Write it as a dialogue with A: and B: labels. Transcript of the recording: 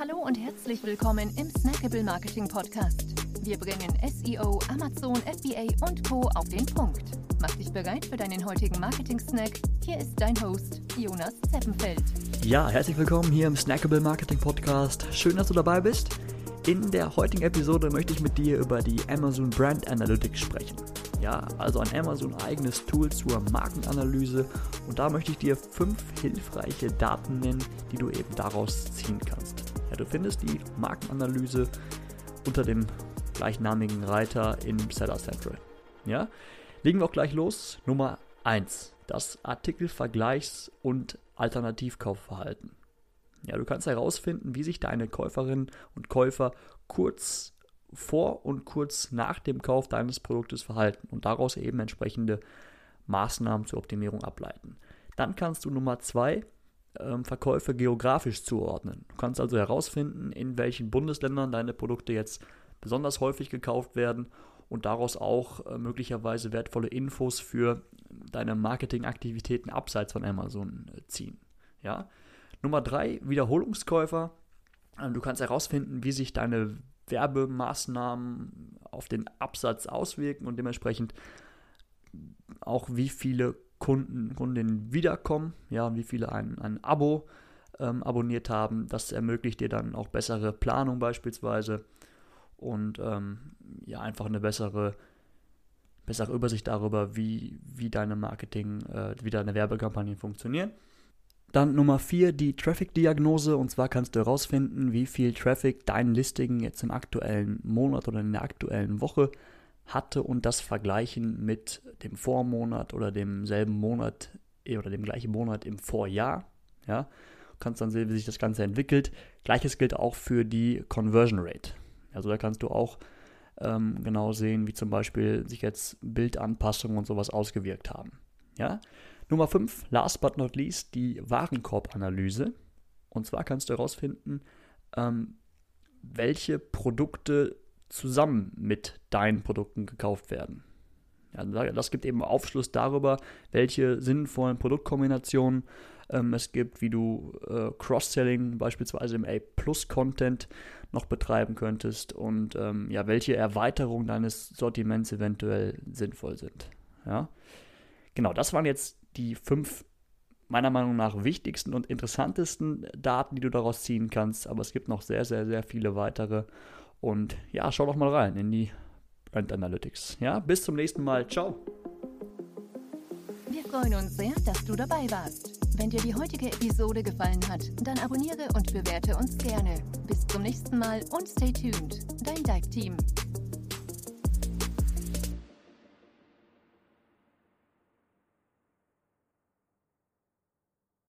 A: Hallo und herzlich willkommen im Snackable Marketing Podcast. Wir bringen SEO, Amazon, FBA und Co. auf den Punkt. Mach dich bereit für deinen heutigen Marketing-Snack. Hier ist dein Host, Jonas Zeppenfeld.
B: Ja, herzlich willkommen hier im Snackable Marketing Podcast. Schön, dass du dabei bist. In der heutigen Episode möchte ich mit dir über die Amazon Brand Analytics sprechen. Ja, also ein Amazon eigenes Tool zur Markenanalyse und da möchte ich dir fünf hilfreiche Daten nennen, die du eben daraus ziehen kannst. Ja, du findest die Markenanalyse unter dem gleichnamigen Reiter in Seller Central. Ja, legen wir auch gleich los. Nummer 1, das Artikelvergleichs- und Alternativkaufverhalten. Ja, du kannst herausfinden, wie sich deine Käuferinnen und Käufer kurz vor und kurz nach dem Kauf deines Produktes verhalten und daraus eben entsprechende Maßnahmen zur Optimierung ableiten. Dann kannst du Nummer zwei ähm, Verkäufe geografisch zuordnen. Du kannst also herausfinden, in welchen Bundesländern deine Produkte jetzt besonders häufig gekauft werden und daraus auch äh, möglicherweise wertvolle Infos für deine Marketingaktivitäten abseits von Amazon äh, ziehen. Ja? Nummer drei, Wiederholungskäufer. Ähm, du kannst herausfinden, wie sich deine Werbemaßnahmen auf den Absatz auswirken und dementsprechend auch wie viele Kunden, Kundinnen wiederkommen, ja, wie viele ein, ein Abo ähm, abonniert haben. Das ermöglicht dir dann auch bessere Planung beispielsweise und ähm, ja, einfach eine bessere, bessere Übersicht darüber, wie, wie deine Marketing, äh, wie deine Werbekampagnen funktionieren. Dann Nummer 4, die Traffic-Diagnose. Und zwar kannst du herausfinden, wie viel Traffic dein Listing jetzt im aktuellen Monat oder in der aktuellen Woche hatte und das vergleichen mit dem Vormonat oder demselben Monat eh, oder dem gleichen Monat im Vorjahr. Ja, du kannst dann sehen, wie sich das Ganze entwickelt. Gleiches gilt auch für die Conversion Rate. Also da kannst du auch ähm, genau sehen, wie zum Beispiel sich jetzt Bildanpassungen und sowas ausgewirkt haben. Ja, Nummer 5, last but not least, die Warenkorbanalyse. Und zwar kannst du herausfinden, ähm, welche Produkte zusammen mit deinen Produkten gekauft werden. Ja, das gibt eben Aufschluss darüber, welche sinnvollen Produktkombinationen ähm, es gibt, wie du äh, Cross-Selling beispielsweise im A-Plus-Content noch betreiben könntest und ähm, ja, welche Erweiterungen deines Sortiments eventuell sinnvoll sind. Ja? Genau, das waren jetzt die fünf meiner Meinung nach wichtigsten und interessantesten Daten, die du daraus ziehen kannst. Aber es gibt noch sehr, sehr, sehr viele weitere. Und ja, schau doch mal rein in die Brand Analytics. Ja, bis zum nächsten Mal. Ciao.
A: Wir freuen uns sehr, dass du dabei warst. Wenn dir die heutige Episode gefallen hat, dann abonniere und bewerte uns gerne. Bis zum nächsten Mal und stay tuned. Dein Dive Team.